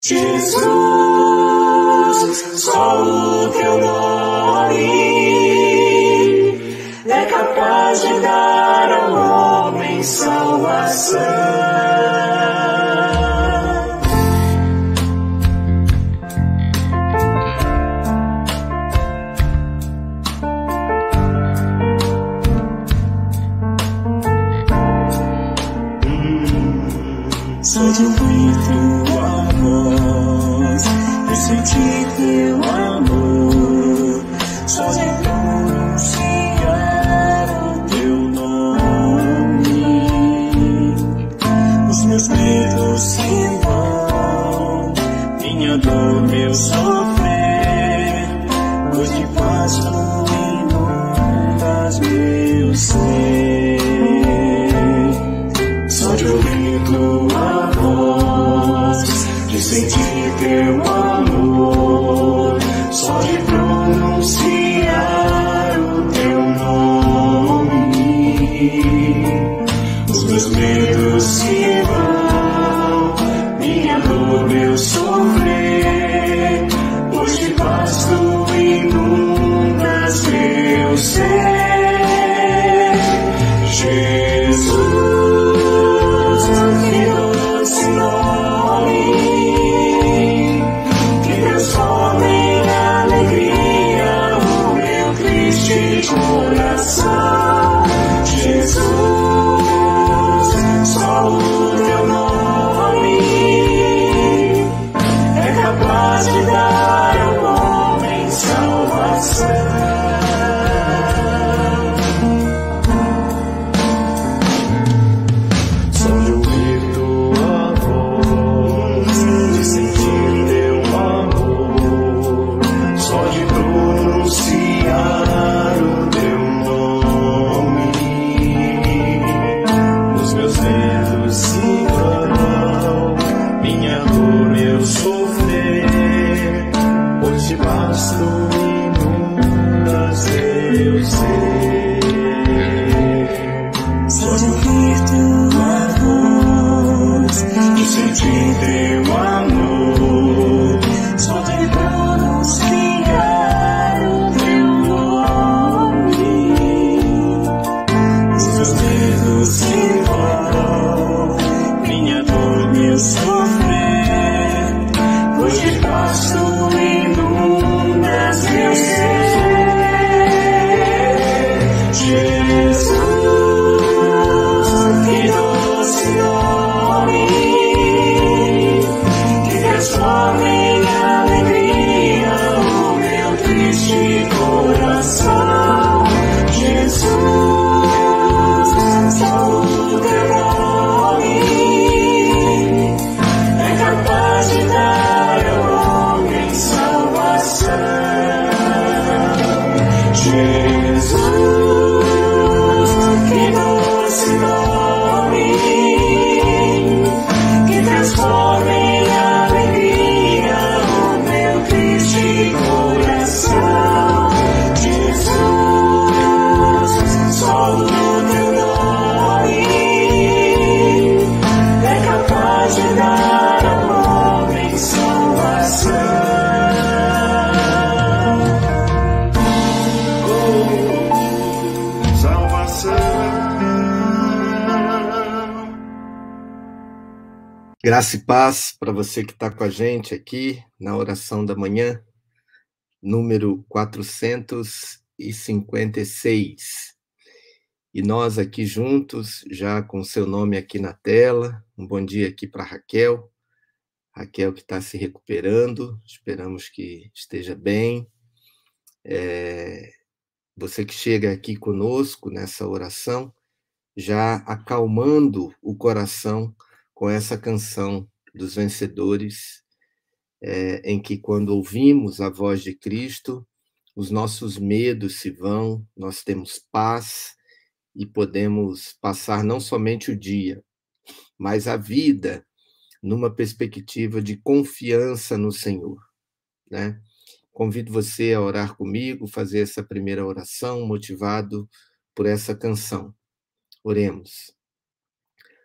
Jesus, só o teu nome é capaz de dar ao homem salvação. 是七天 meu dewa Graça e paz para você que está com a gente aqui na oração da manhã, número 456. E nós aqui juntos, já com seu nome aqui na tela. Um bom dia aqui para Raquel. Raquel que está se recuperando, esperamos que esteja bem. É, você que chega aqui conosco nessa oração, já acalmando o coração com essa canção dos vencedores, é, em que, quando ouvimos a voz de Cristo, os nossos medos se vão, nós temos paz e podemos passar não somente o dia, mas a vida numa perspectiva de confiança no Senhor, né? Convido você a orar comigo, fazer essa primeira oração motivado por essa canção. Oremos.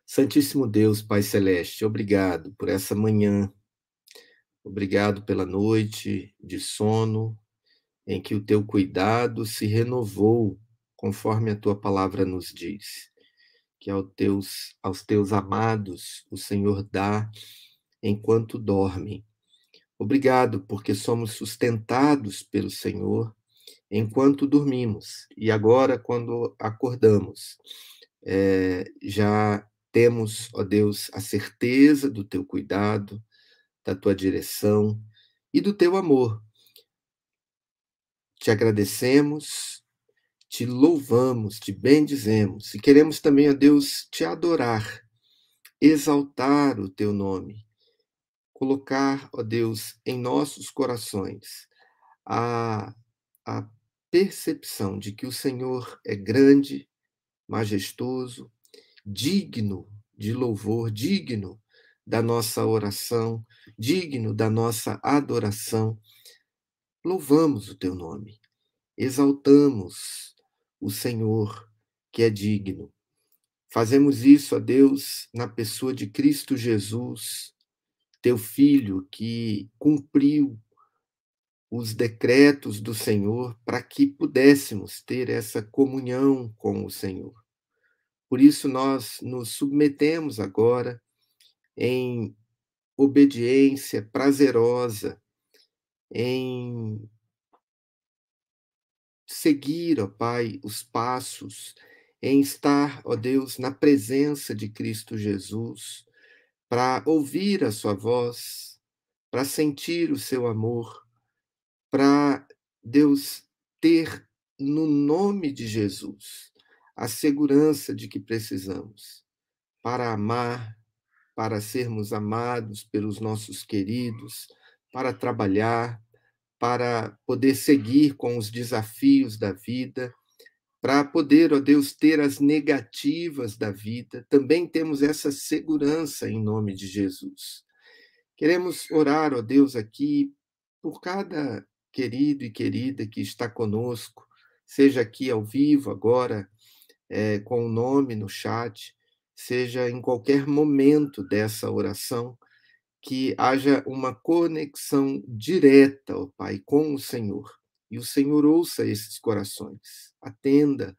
Santíssimo Deus, Pai Celeste, obrigado por essa manhã, Obrigado pela noite de sono, em que o teu cuidado se renovou, conforme a tua palavra nos diz. Que aos teus, aos teus amados o Senhor dá enquanto dormem. Obrigado, porque somos sustentados pelo Senhor enquanto dormimos. E agora, quando acordamos, é, já temos, ó Deus, a certeza do teu cuidado, da tua direção e do teu amor. Te agradecemos, te louvamos, te bendizemos e queremos também, ó Deus, te adorar, exaltar o teu nome, colocar, ó Deus, em nossos corações a, a percepção de que o Senhor é grande, majestoso, digno de louvor, digno da nossa oração, digno da nossa adoração. Louvamos o teu nome, exaltamos o Senhor que é digno. Fazemos isso, a Deus, na pessoa de Cristo Jesus, teu filho que cumpriu os decretos do Senhor para que pudéssemos ter essa comunhão com o Senhor. Por isso, nós nos submetemos agora em obediência prazerosa, em seguir, ó Pai, os passos, em estar, ó Deus, na presença de Cristo Jesus, para ouvir a Sua voz, para sentir o Seu amor, para Deus ter no nome de Jesus a segurança de que precisamos para amar, para sermos amados pelos nossos queridos, para trabalhar, para poder seguir com os desafios da vida, para poder, ó Deus, ter as negativas da vida. Também temos essa segurança em nome de Jesus. Queremos orar, ó Deus, aqui por cada querido e querida que está conosco, seja aqui ao vivo agora, é, com o nome no chat, seja em qualquer momento dessa oração, que haja uma conexão direta, ó Pai, com o Senhor. E o Senhor ouça esses corações, atenda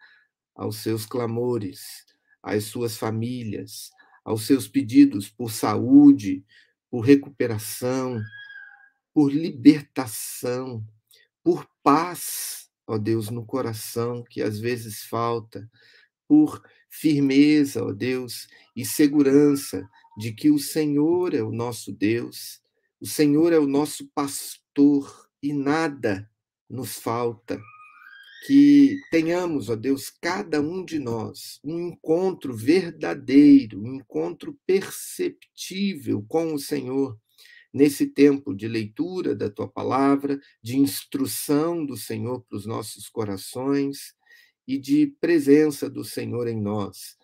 aos seus clamores, às suas famílias, aos seus pedidos por saúde, por recuperação, por libertação, por paz, ó Deus, no coração que às vezes falta, por firmeza, ó Deus, e segurança de que o Senhor é o nosso Deus, o Senhor é o nosso pastor e nada nos falta. Que tenhamos, ó Deus, cada um de nós, um encontro verdadeiro, um encontro perceptível com o Senhor, nesse tempo de leitura da tua palavra, de instrução do Senhor para os nossos corações, e de presença do Senhor em nós,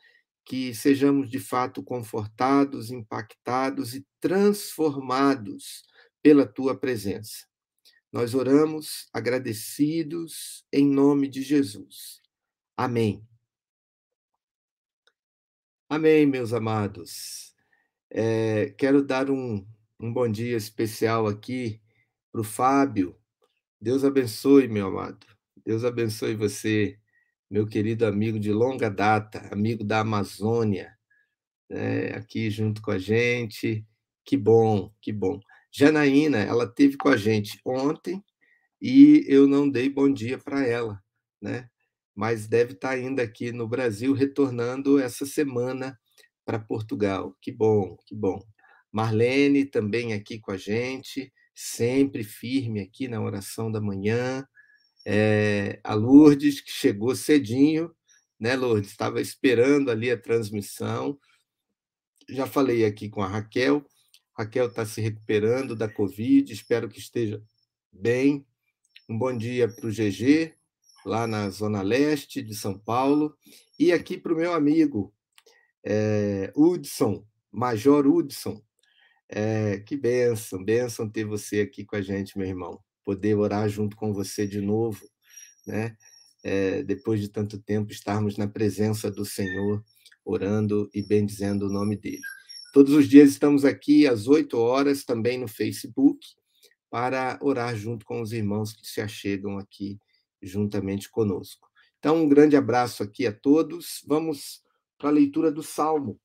que sejamos de fato confortados, impactados e transformados pela tua presença. Nós oramos agradecidos em nome de Jesus. Amém. Amém, meus amados. É, quero dar um, um bom dia especial aqui para o Fábio. Deus abençoe, meu amado. Deus abençoe você meu querido amigo de longa data, amigo da Amazônia, né, aqui junto com a gente. Que bom, que bom. Janaína, ela teve com a gente ontem e eu não dei bom dia para ela, né? Mas deve estar tá ainda aqui no Brasil, retornando essa semana para Portugal. Que bom, que bom. Marlene também aqui com a gente, sempre firme aqui na oração da manhã é, a Lourdes, que chegou cedinho, né, Lourdes? Estava esperando ali a transmissão. Já falei aqui com a Raquel. Raquel está se recuperando da Covid, espero que esteja bem. Um bom dia para o GG, lá na Zona Leste de São Paulo. E aqui para o meu amigo, é, Hudson, Major Hudson. É, que benção, benção ter você aqui com a gente, meu irmão poder orar junto com você de novo, né? É, depois de tanto tempo, estarmos na presença do Senhor, orando e bendizendo o nome dele. Todos os dias estamos aqui às 8 horas, também no Facebook, para orar junto com os irmãos que se achegam aqui juntamente conosco. Então, um grande abraço aqui a todos. Vamos para a leitura do Salmo,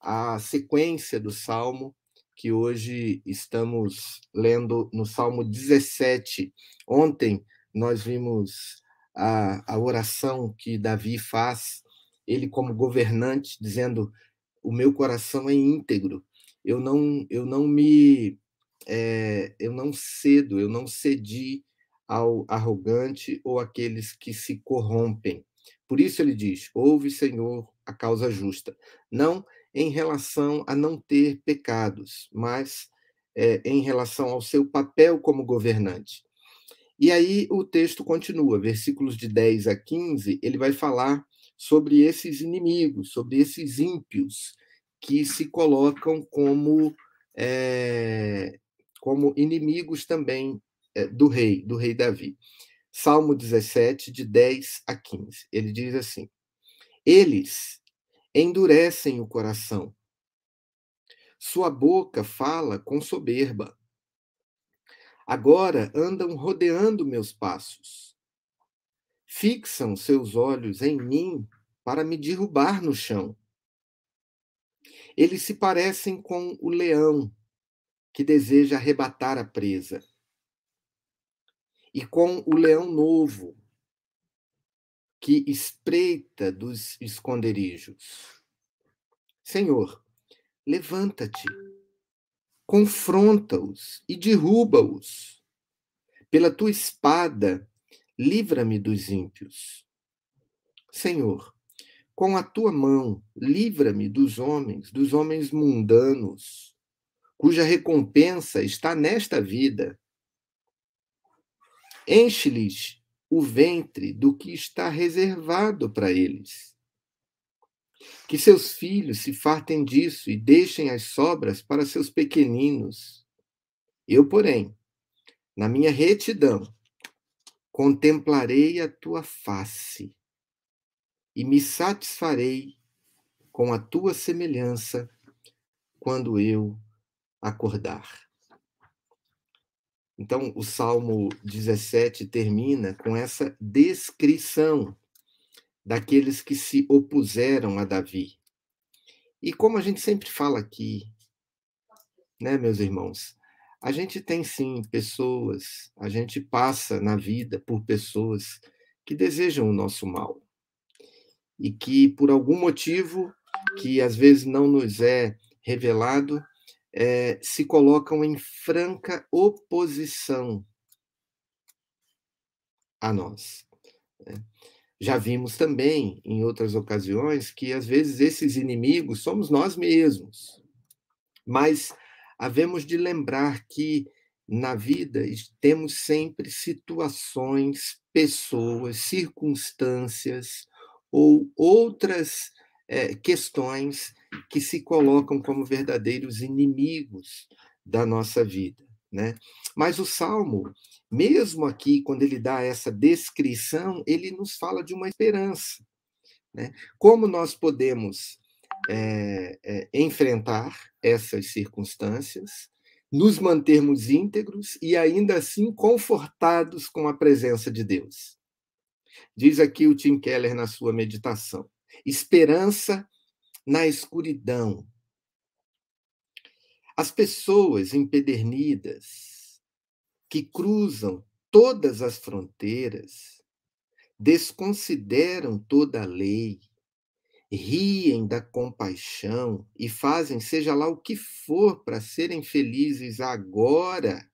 a sequência do Salmo, que hoje estamos lendo no Salmo 17. Ontem nós vimos a, a oração que Davi faz, ele como governante, dizendo: O meu coração é íntegro, eu não, eu não me. É, eu não cedo, eu não cedi ao arrogante ou àqueles que se corrompem. Por isso ele diz: Ouve, Senhor, a causa justa. Não em relação a não ter pecados, mas é, em relação ao seu papel como governante. E aí o texto continua, versículos de 10 a 15, ele vai falar sobre esses inimigos, sobre esses ímpios que se colocam como, é, como inimigos também é, do rei, do rei Davi. Salmo 17, de 10 a 15. Ele diz assim: Eles endurecem o coração. Sua boca fala com soberba. Agora andam rodeando meus passos. Fixam seus olhos em mim para me derrubar no chão. Eles se parecem com o leão que deseja arrebatar a presa e com o leão novo, que espreita dos esconderijos. Senhor, levanta-te, confronta-os e derruba-os. Pela tua espada, livra-me dos ímpios. Senhor, com a tua mão, livra-me dos homens, dos homens mundanos, cuja recompensa está nesta vida Enche-lhes o ventre do que está reservado para eles. Que seus filhos se fartem disso e deixem as sobras para seus pequeninos. Eu, porém, na minha retidão, contemplarei a tua face e me satisfarei com a tua semelhança quando eu acordar. Então, o Salmo 17 termina com essa descrição daqueles que se opuseram a Davi. E como a gente sempre fala aqui, né, meus irmãos, a gente tem sim pessoas, a gente passa na vida por pessoas que desejam o nosso mal. E que por algum motivo que às vezes não nos é revelado, é, se colocam em franca oposição a nós. Né? Já vimos também, em outras ocasiões, que às vezes esses inimigos somos nós mesmos. Mas havemos de lembrar que na vida temos sempre situações, pessoas, circunstâncias ou outras é, questões que se colocam como verdadeiros inimigos da nossa vida. Né? Mas o Salmo, mesmo aqui, quando ele dá essa descrição, ele nos fala de uma esperança. Né? Como nós podemos é, é, enfrentar essas circunstâncias, nos mantermos íntegros e ainda assim confortados com a presença de Deus. Diz aqui o Tim Keller na sua meditação: esperança na escuridão. As pessoas empedernidas que cruzam todas as fronteiras desconsideram toda a lei, riem da compaixão e fazem seja lá o que for para serem felizes agora,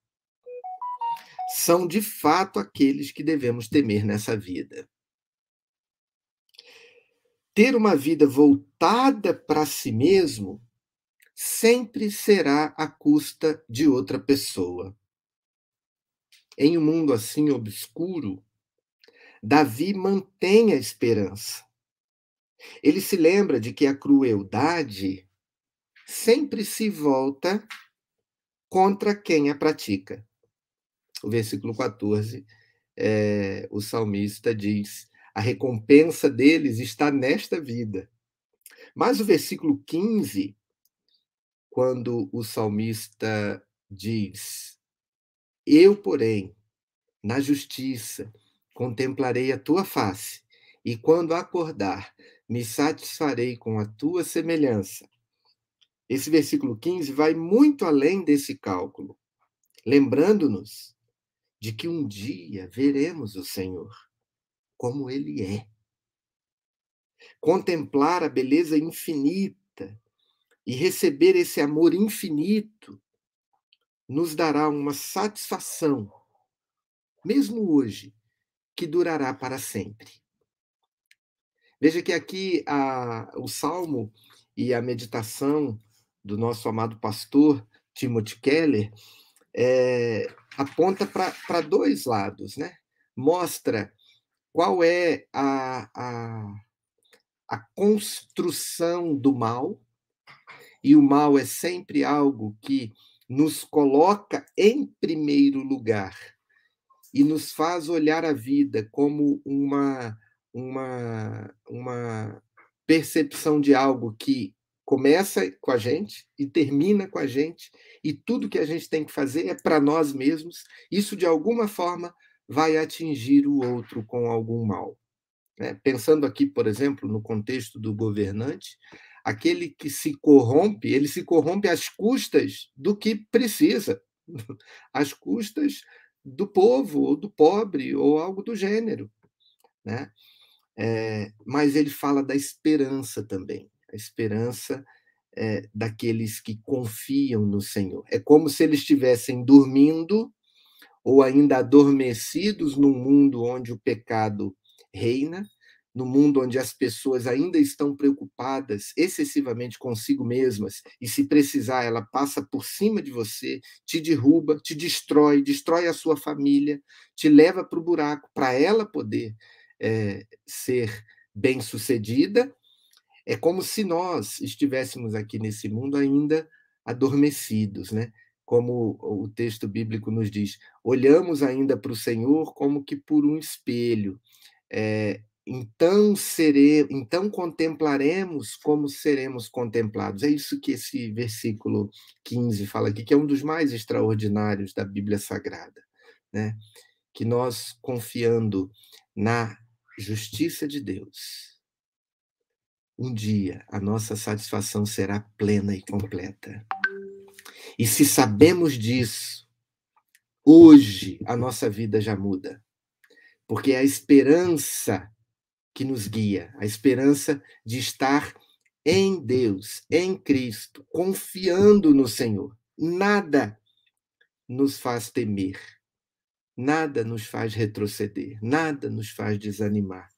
são de fato aqueles que devemos temer nessa vida ter uma vida voltada para si mesmo sempre será à custa de outra pessoa. Em um mundo assim obscuro, Davi mantém a esperança. Ele se lembra de que a crueldade sempre se volta contra quem a pratica. O versículo 14, é, o salmista diz: a recompensa deles está nesta vida. Mas o versículo 15, quando o salmista diz: Eu, porém, na justiça, contemplarei a tua face, e quando acordar, me satisfarei com a tua semelhança. Esse versículo 15 vai muito além desse cálculo, lembrando-nos de que um dia veremos o Senhor como ele é. Contemplar a beleza infinita e receber esse amor infinito nos dará uma satisfação, mesmo hoje, que durará para sempre. Veja que aqui a, o salmo e a meditação do nosso amado pastor Timothy Keller é, aponta para dois lados, né? Mostra qual é a, a, a construção do mal, e o mal é sempre algo que nos coloca em primeiro lugar e nos faz olhar a vida como uma, uma, uma percepção de algo que começa com a gente e termina com a gente, e tudo que a gente tem que fazer é para nós mesmos. Isso, de alguma forma, vai atingir o outro com algum mal. Né? Pensando aqui, por exemplo, no contexto do governante, aquele que se corrompe, ele se corrompe às custas do que precisa, às custas do povo, ou do pobre, ou algo do gênero. Né? É, mas ele fala da esperança também a esperança é, daqueles que confiam no Senhor. É como se eles estivessem dormindo ou ainda adormecidos num mundo onde o pecado reina, no mundo onde as pessoas ainda estão preocupadas excessivamente consigo mesmas, e se precisar, ela passa por cima de você, te derruba, te destrói, destrói a sua família, te leva para o buraco, para ela poder é, ser bem-sucedida é como se nós estivéssemos aqui nesse mundo ainda adormecidos, né? Como o texto bíblico nos diz, olhamos ainda para o Senhor como que por um espelho. É, então serei, então contemplaremos como seremos contemplados. É isso que esse versículo 15 fala aqui, que é um dos mais extraordinários da Bíblia Sagrada, né? Que nós confiando na justiça de Deus, um dia a nossa satisfação será plena e completa. E se sabemos disso, hoje a nossa vida já muda. Porque é a esperança que nos guia, a esperança de estar em Deus, em Cristo, confiando no Senhor. Nada nos faz temer, nada nos faz retroceder, nada nos faz desanimar,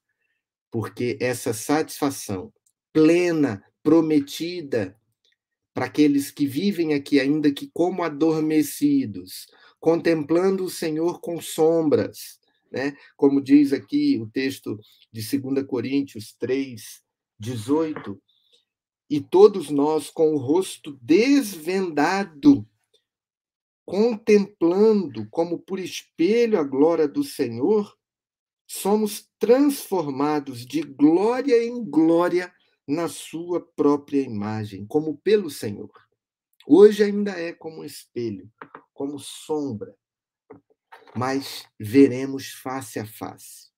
porque essa satisfação plena, prometida para aqueles que vivem aqui, ainda que como adormecidos, contemplando o Senhor com sombras, né? Como diz aqui o texto de 2 Coríntios 3, 18. E todos nós, com o rosto desvendado, contemplando como por espelho a glória do Senhor, somos transformados de glória em glória na sua própria imagem, como pelo Senhor. Hoje ainda é como um espelho, como sombra, mas veremos face a face.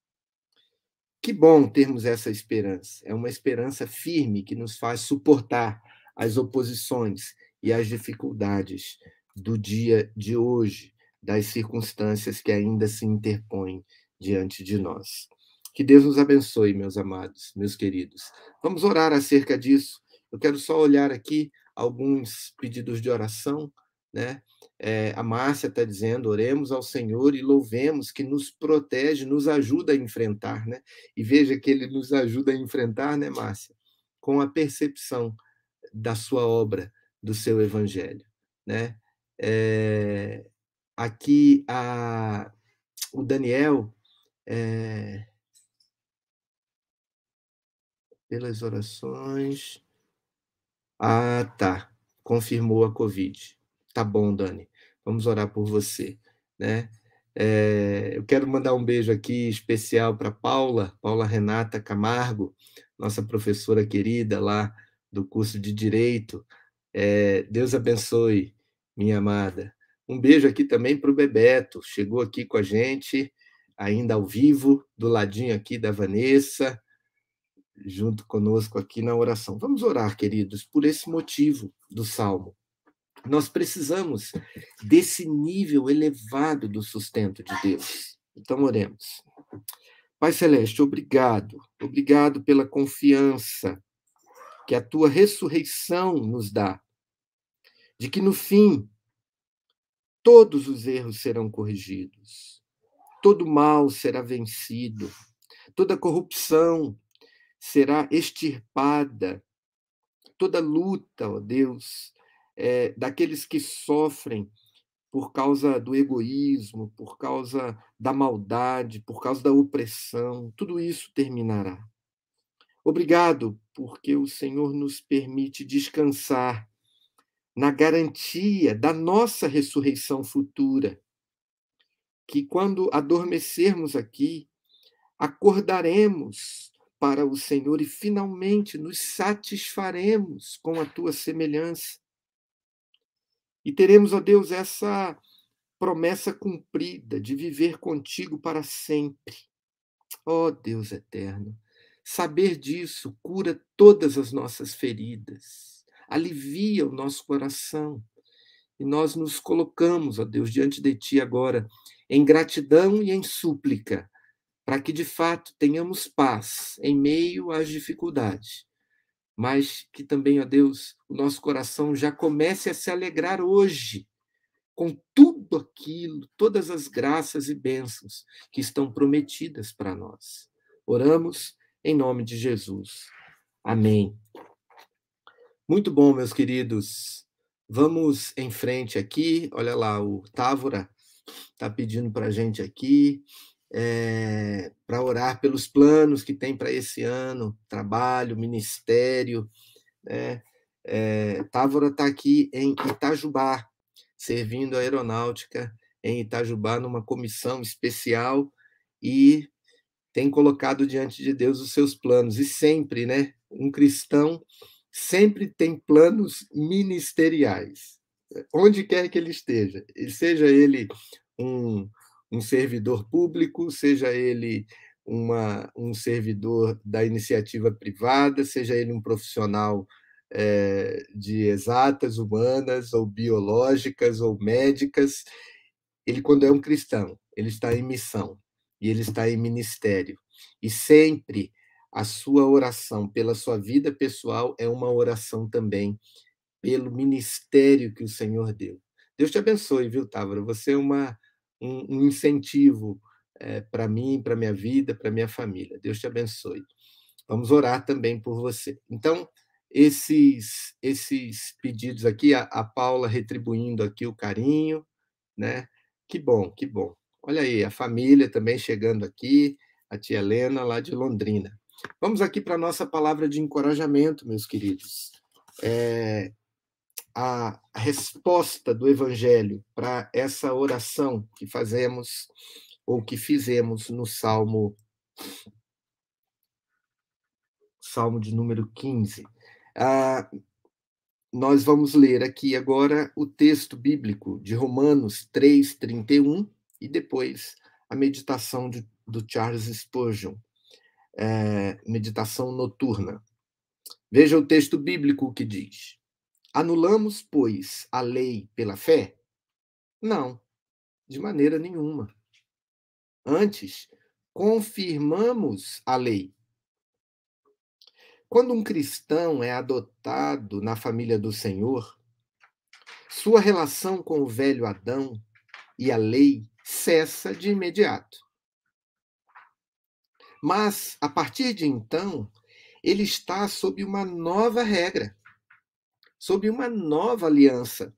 Que bom termos essa esperança. É uma esperança firme que nos faz suportar as oposições e as dificuldades do dia de hoje, das circunstâncias que ainda se interpõem diante de nós. Que Deus nos abençoe, meus amados, meus queridos. Vamos orar acerca disso. Eu quero só olhar aqui alguns pedidos de oração, né? É, a Márcia está dizendo: oremos ao Senhor e louvemos que nos protege, nos ajuda a enfrentar, né? E veja que Ele nos ajuda a enfrentar, né, Márcia? Com a percepção da sua obra, do seu Evangelho, né? É, aqui a, o Daniel é, pelas orações. Ah, tá. Confirmou a Covid. Tá bom, Dani. Vamos orar por você, né? É, eu quero mandar um beijo aqui especial para Paula, Paula Renata Camargo, nossa professora querida lá do curso de Direito. É, Deus abençoe, minha amada. Um beijo aqui também para o Bebeto, chegou aqui com a gente, ainda ao vivo, do ladinho aqui da Vanessa, junto conosco aqui na oração. Vamos orar, queridos, por esse motivo do salmo. Nós precisamos desse nível elevado do sustento de Deus. Então, oremos. Pai Celeste, obrigado, obrigado pela confiança que a tua ressurreição nos dá, de que no fim todos os erros serão corrigidos, todo mal será vencido, toda corrupção será extirpada, toda luta, ó Deus, é, daqueles que sofrem por causa do egoísmo, por causa da maldade, por causa da opressão, tudo isso terminará. Obrigado, porque o Senhor nos permite descansar na garantia da nossa ressurreição futura. Que quando adormecermos aqui, acordaremos para o Senhor e finalmente nos satisfaremos com a tua semelhança. E teremos, ó Deus, essa promessa cumprida de viver contigo para sempre. Ó Deus eterno, saber disso cura todas as nossas feridas alivia o nosso coração. E nós nos colocamos, ó Deus, diante de Ti agora, em gratidão e em súplica, para que de fato tenhamos paz em meio às dificuldades, mas que também, ó Deus, o nosso coração já comece a se alegrar hoje com tudo aquilo, todas as graças e bênçãos que estão prometidas para nós. Oramos em nome de Jesus. Amém. Muito bom, meus queridos. Vamos em frente aqui. Olha lá, o Távora está pedindo para a gente aqui é, eh, para orar pelos planos que tem para esse ano, trabalho, ministério. Né? É, Távora está aqui em Itajubá, servindo a aeronáutica em Itajubá, numa comissão especial e tem colocado diante de Deus os seus planos. E sempre, né? Um cristão sempre tem planos ministeriais, onde quer que ele esteja, seja ele um, um servidor público, seja ele uma, um servidor da iniciativa privada, seja ele um profissional é, de exatas, humanas, ou biológicas, ou médicas, ele, quando é um cristão, ele está em missão e ele está em ministério. E sempre a sua oração pela sua vida pessoal é uma oração também pelo ministério que o Senhor deu. Deus te abençoe, viu, Távora? Você é uma, um, um incentivo é, para mim, para minha vida, para minha família. Deus te abençoe. Vamos orar também por você. Então, esses esses pedidos aqui, a, a Paula retribuindo aqui o carinho, né? Que bom, que bom. Olha aí, a família também chegando aqui, a tia Helena lá de Londrina. Vamos aqui para a nossa palavra de encorajamento, meus queridos. É, a resposta do Evangelho para essa oração que fazemos ou que fizemos no Salmo Salmo de número 15. Ah, nós vamos ler aqui agora o texto bíblico de Romanos 3, 31 e depois a meditação de, do Charles Spurgeon é, meditação noturna. Veja o texto bíblico que diz: Anulamos, pois, a lei pela fé? Não, de maneira nenhuma. Antes, confirmamos a lei. Quando um cristão é adotado na família do Senhor, sua relação com o velho Adão e a lei cessa de imediato. Mas, a partir de então, ele está sob uma nova regra, sob uma nova aliança.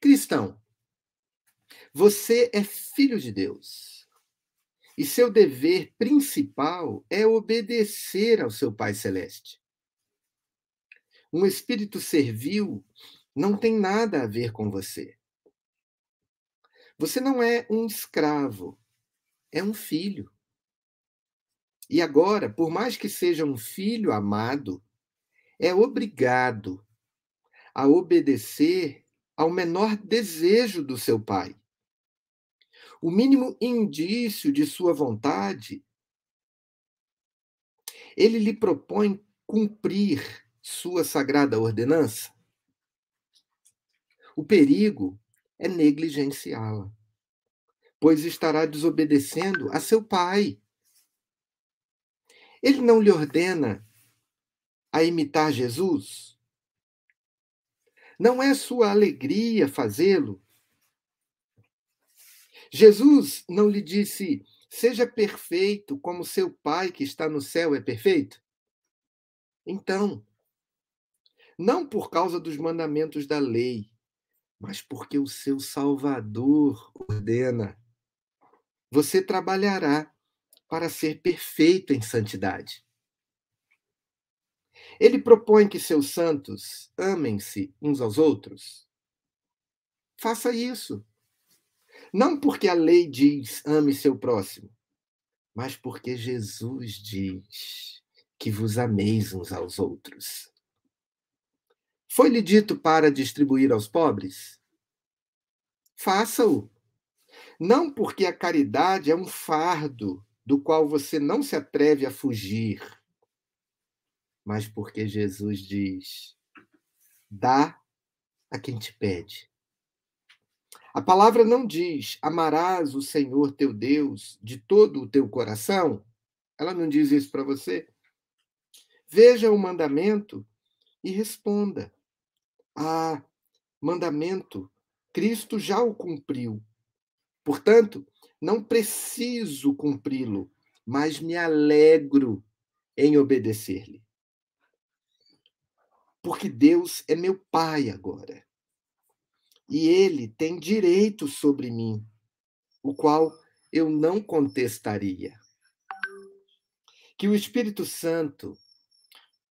Cristão, você é filho de Deus. E seu dever principal é obedecer ao seu Pai Celeste. Um espírito servil não tem nada a ver com você. Você não é um escravo, é um filho. E agora, por mais que seja um filho amado, é obrigado a obedecer ao menor desejo do seu pai. O mínimo indício de sua vontade, ele lhe propõe cumprir sua sagrada ordenança. O perigo é negligenciá-la, pois estará desobedecendo a seu pai. Ele não lhe ordena a imitar Jesus? Não é sua alegria fazê-lo? Jesus não lhe disse: seja perfeito como seu Pai que está no céu é perfeito? Então, não por causa dos mandamentos da lei, mas porque o seu Salvador ordena. Você trabalhará para ser perfeito em santidade. Ele propõe que seus santos amem-se uns aos outros. Faça isso. Não porque a lei diz ame seu próximo, mas porque Jesus diz que vos ameis uns aos outros. Foi-lhe dito para distribuir aos pobres? Faça-o. Não porque a caridade é um fardo do qual você não se atreve a fugir, mas porque Jesus diz: dá a quem te pede. A palavra não diz: amarás o Senhor teu Deus de todo o teu coração. Ela não diz isso para você. Veja o mandamento e responda: Ah, mandamento, Cristo já o cumpriu. Portanto, não preciso cumpri-lo, mas me alegro em obedecer-lhe. Porque Deus é meu Pai agora. E Ele tem direito sobre mim, o qual eu não contestaria. Que o Espírito Santo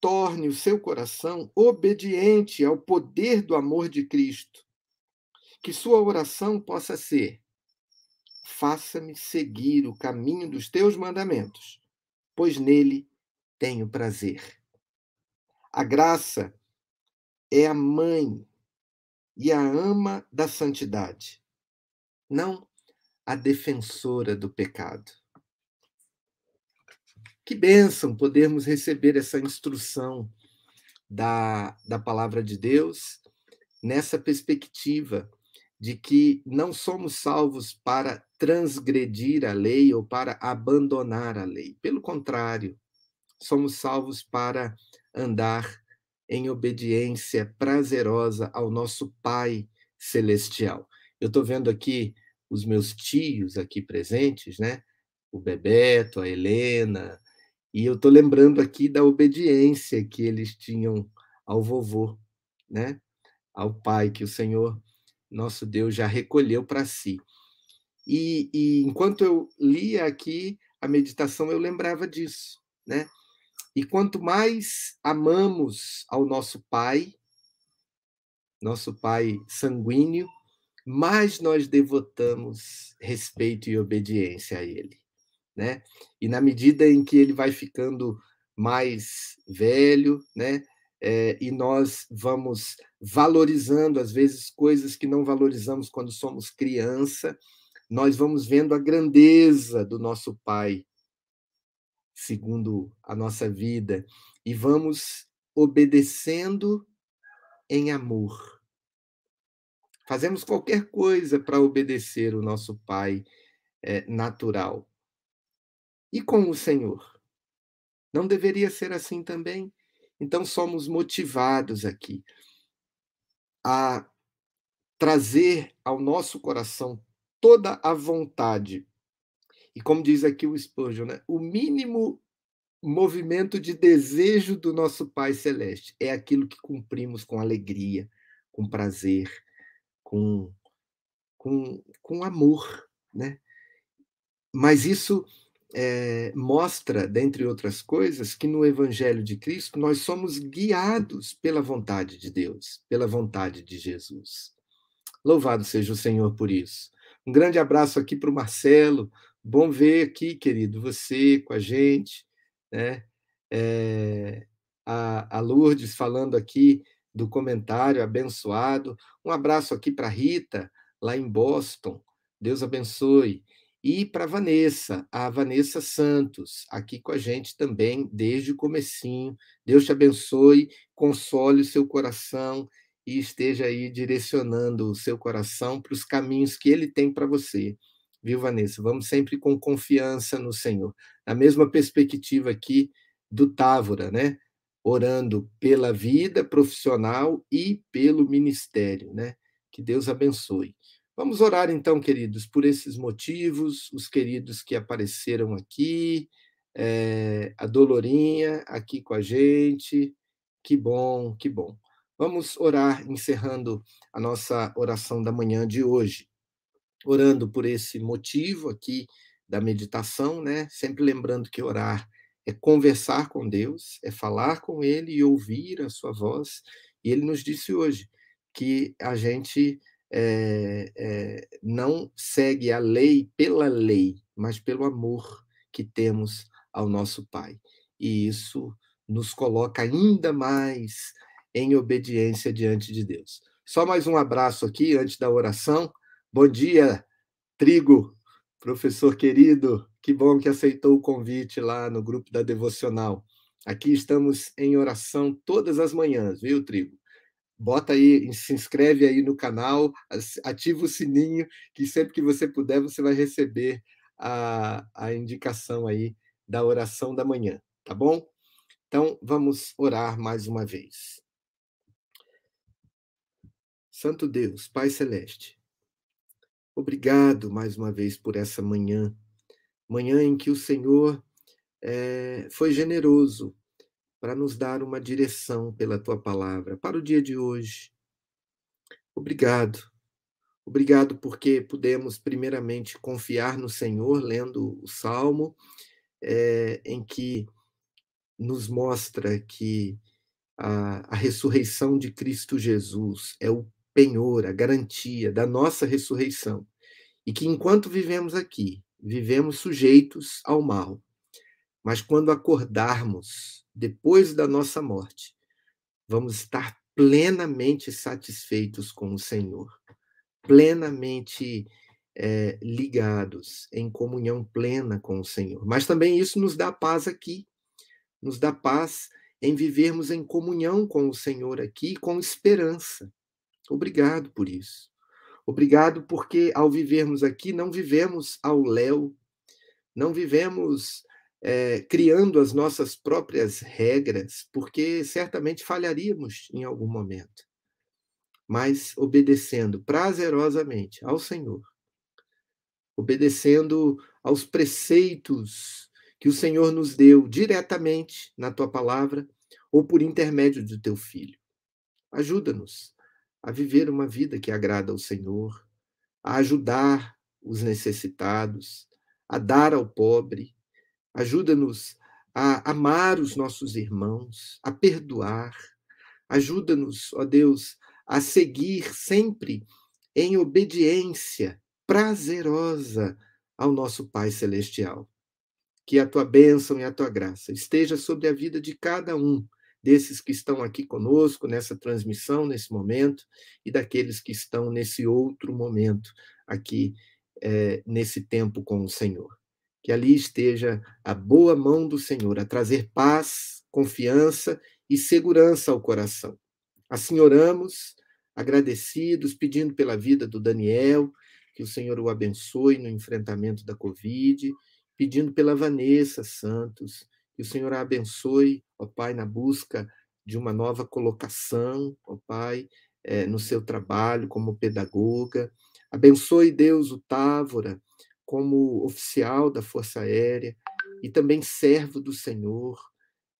torne o seu coração obediente ao poder do amor de Cristo. Que sua oração possa ser: faça-me seguir o caminho dos teus mandamentos, pois nele tenho prazer. A graça é a mãe e a ama da santidade, não a defensora do pecado. Que bênção podermos receber essa instrução da, da palavra de Deus nessa perspectiva de que não somos salvos para transgredir a lei ou para abandonar a lei. Pelo contrário, somos salvos para andar em obediência prazerosa ao nosso Pai celestial. Eu estou vendo aqui os meus tios aqui presentes, né? O Bebeto, a Helena, e eu estou lembrando aqui da obediência que eles tinham ao vovô, né? Ao Pai que o Senhor, nosso Deus, já recolheu para si. E, e enquanto eu lia aqui a meditação, eu lembrava disso, né? E quanto mais amamos ao nosso Pai, nosso Pai sanguíneo, mais nós devotamos respeito e obediência a Ele. Né? E na medida em que ele vai ficando mais velho, né? É, e nós vamos valorizando, às vezes, coisas que não valorizamos quando somos criança, nós vamos vendo a grandeza do nosso Pai segundo a nossa vida, e vamos obedecendo em amor. Fazemos qualquer coisa para obedecer o nosso Pai é, natural. E com o Senhor? Não deveria ser assim também? Então, somos motivados aqui a trazer ao nosso coração toda a vontade e como diz aqui o Spurgeon, né, o mínimo movimento de desejo do nosso Pai Celeste é aquilo que cumprimos com alegria, com prazer, com, com, com amor. Né? Mas isso é, mostra, dentre outras coisas, que no Evangelho de Cristo nós somos guiados pela vontade de Deus, pela vontade de Jesus. Louvado seja o Senhor por isso. Um grande abraço aqui para o Marcelo, Bom ver aqui, querido, você com a gente, né? É, a, a Lourdes falando aqui do comentário abençoado. Um abraço aqui para Rita, lá em Boston. Deus abençoe. E para Vanessa, a Vanessa Santos, aqui com a gente também desde o comecinho. Deus te abençoe, console o seu coração e esteja aí direcionando o seu coração para os caminhos que ele tem para você. Viu, Vanessa? Vamos sempre com confiança no Senhor. Na mesma perspectiva aqui do Távora, né? Orando pela vida profissional e pelo ministério, né? Que Deus abençoe. Vamos orar então, queridos, por esses motivos, os queridos que apareceram aqui, é, a Dolorinha aqui com a gente. Que bom, que bom. Vamos orar, encerrando a nossa oração da manhã de hoje. Orando por esse motivo aqui da meditação, né? Sempre lembrando que orar é conversar com Deus, é falar com Ele e ouvir a sua voz. E Ele nos disse hoje que a gente é, é, não segue a lei pela lei, mas pelo amor que temos ao nosso Pai. E isso nos coloca ainda mais em obediência diante de Deus. Só mais um abraço aqui antes da oração. Bom dia, Trigo, professor querido. Que bom que aceitou o convite lá no grupo da Devocional. Aqui estamos em oração todas as manhãs, viu, Trigo? bota aí, se inscreve aí no canal, ativa o sininho, que sempre que você puder, você vai receber a, a indicação aí da oração da manhã, tá bom? Então, vamos orar mais uma vez. Santo Deus, Pai Celeste, obrigado mais uma vez por essa manhã, manhã em que o Senhor é, foi generoso para nos dar uma direção pela tua palavra para o dia de hoje. Obrigado. Obrigado porque pudemos, primeiramente, confiar no Senhor, lendo o Salmo, é, em que nos mostra que a, a ressurreição de Cristo Jesus é o penhor, a garantia da nossa ressurreição. E que enquanto vivemos aqui, vivemos sujeitos ao mal. Mas quando acordarmos depois da nossa morte, vamos estar plenamente satisfeitos com o Senhor, plenamente é, ligados, em comunhão plena com o Senhor. Mas também isso nos dá paz aqui, nos dá paz em vivermos em comunhão com o Senhor aqui, com esperança. Obrigado por isso. Obrigado porque ao vivermos aqui, não vivemos ao léu, não vivemos é, criando as nossas próprias regras, porque certamente falharíamos em algum momento, mas obedecendo prazerosamente ao Senhor, obedecendo aos preceitos que o Senhor nos deu diretamente na tua palavra ou por intermédio do teu filho. Ajuda-nos a viver uma vida que agrada ao Senhor, a ajudar os necessitados, a dar ao pobre, Ajuda-nos a amar os nossos irmãos, a perdoar. Ajuda-nos, ó Deus, a seguir sempre em obediência prazerosa ao nosso Pai Celestial. Que a tua bênção e a tua graça esteja sobre a vida de cada um desses que estão aqui conosco nessa transmissão, nesse momento, e daqueles que estão nesse outro momento, aqui, é, nesse tempo com o Senhor que ali esteja a boa mão do Senhor a trazer paz, confiança e segurança ao coração. Assim oramos, agradecidos, pedindo pela vida do Daniel, que o Senhor o abençoe no enfrentamento da Covid, pedindo pela Vanessa Santos, que o Senhor a abençoe, ó Pai, na busca de uma nova colocação, ó Pai, é, no seu trabalho como pedagoga. Abençoe, Deus, o Távora, como oficial da Força Aérea e também servo do Senhor,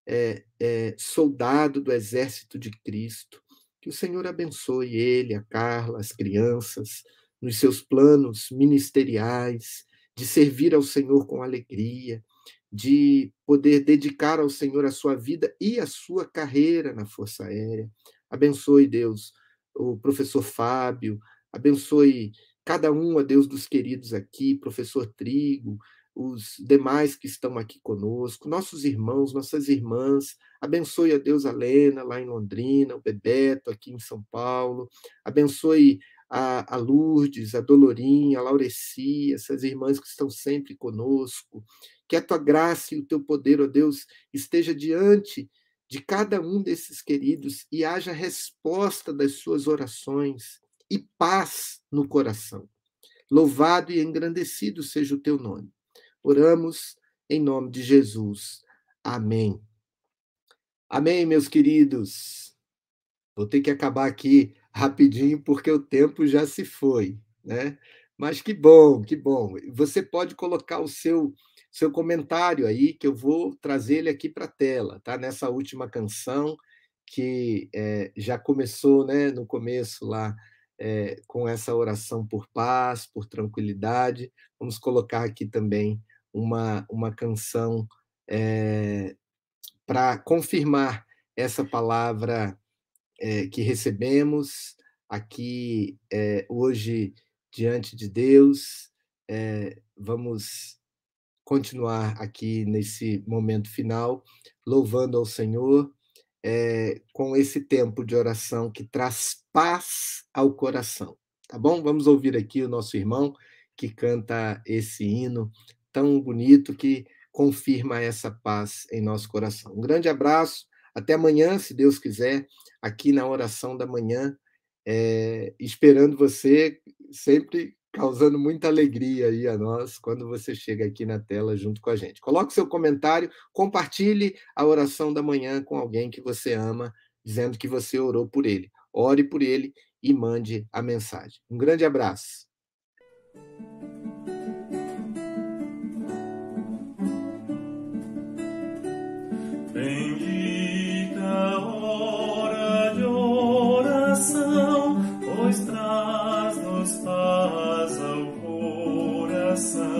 é, é, soldado do Exército de Cristo. Que o Senhor abençoe ele, a Carla, as crianças, nos seus planos ministeriais, de servir ao Senhor com alegria, de poder dedicar ao Senhor a sua vida e a sua carreira na Força Aérea. Abençoe, Deus, o professor Fábio, abençoe cada um, a Deus dos queridos aqui, professor Trigo, os demais que estão aqui conosco, nossos irmãos, nossas irmãs. Abençoe a Deus a Lena, lá em Londrina, o Bebeto, aqui em São Paulo. Abençoe a, a Lourdes, a Dolorinha, a Laureci, essas irmãs que estão sempre conosco. Que a tua graça e o teu poder, ó Deus, esteja diante de cada um desses queridos e haja resposta das suas orações e paz no coração. Louvado e engrandecido seja o teu nome. Oramos em nome de Jesus. Amém. Amém, meus queridos. Vou ter que acabar aqui rapidinho porque o tempo já se foi, né? Mas que bom, que bom. Você pode colocar o seu seu comentário aí que eu vou trazer ele aqui para a tela, tá? Nessa última canção que é, já começou, né? No começo lá é, com essa oração por paz, por tranquilidade. Vamos colocar aqui também uma, uma canção é, para confirmar essa palavra é, que recebemos aqui é, hoje diante de Deus. É, vamos continuar aqui nesse momento final, louvando ao Senhor, com esse tempo de oração que traz paz ao coração. Tá bom? Vamos ouvir aqui o nosso irmão que canta esse hino tão bonito que confirma essa paz em nosso coração. Um grande abraço, até amanhã, se Deus quiser, aqui na oração da manhã, é, esperando você sempre causando muita alegria aí a nós quando você chega aqui na tela junto com a gente. Coloque seu comentário, compartilhe a oração da manhã com alguém que você ama, dizendo que você orou por ele. Ore por ele e mande a mensagem. Um grande abraço. Então será assim só.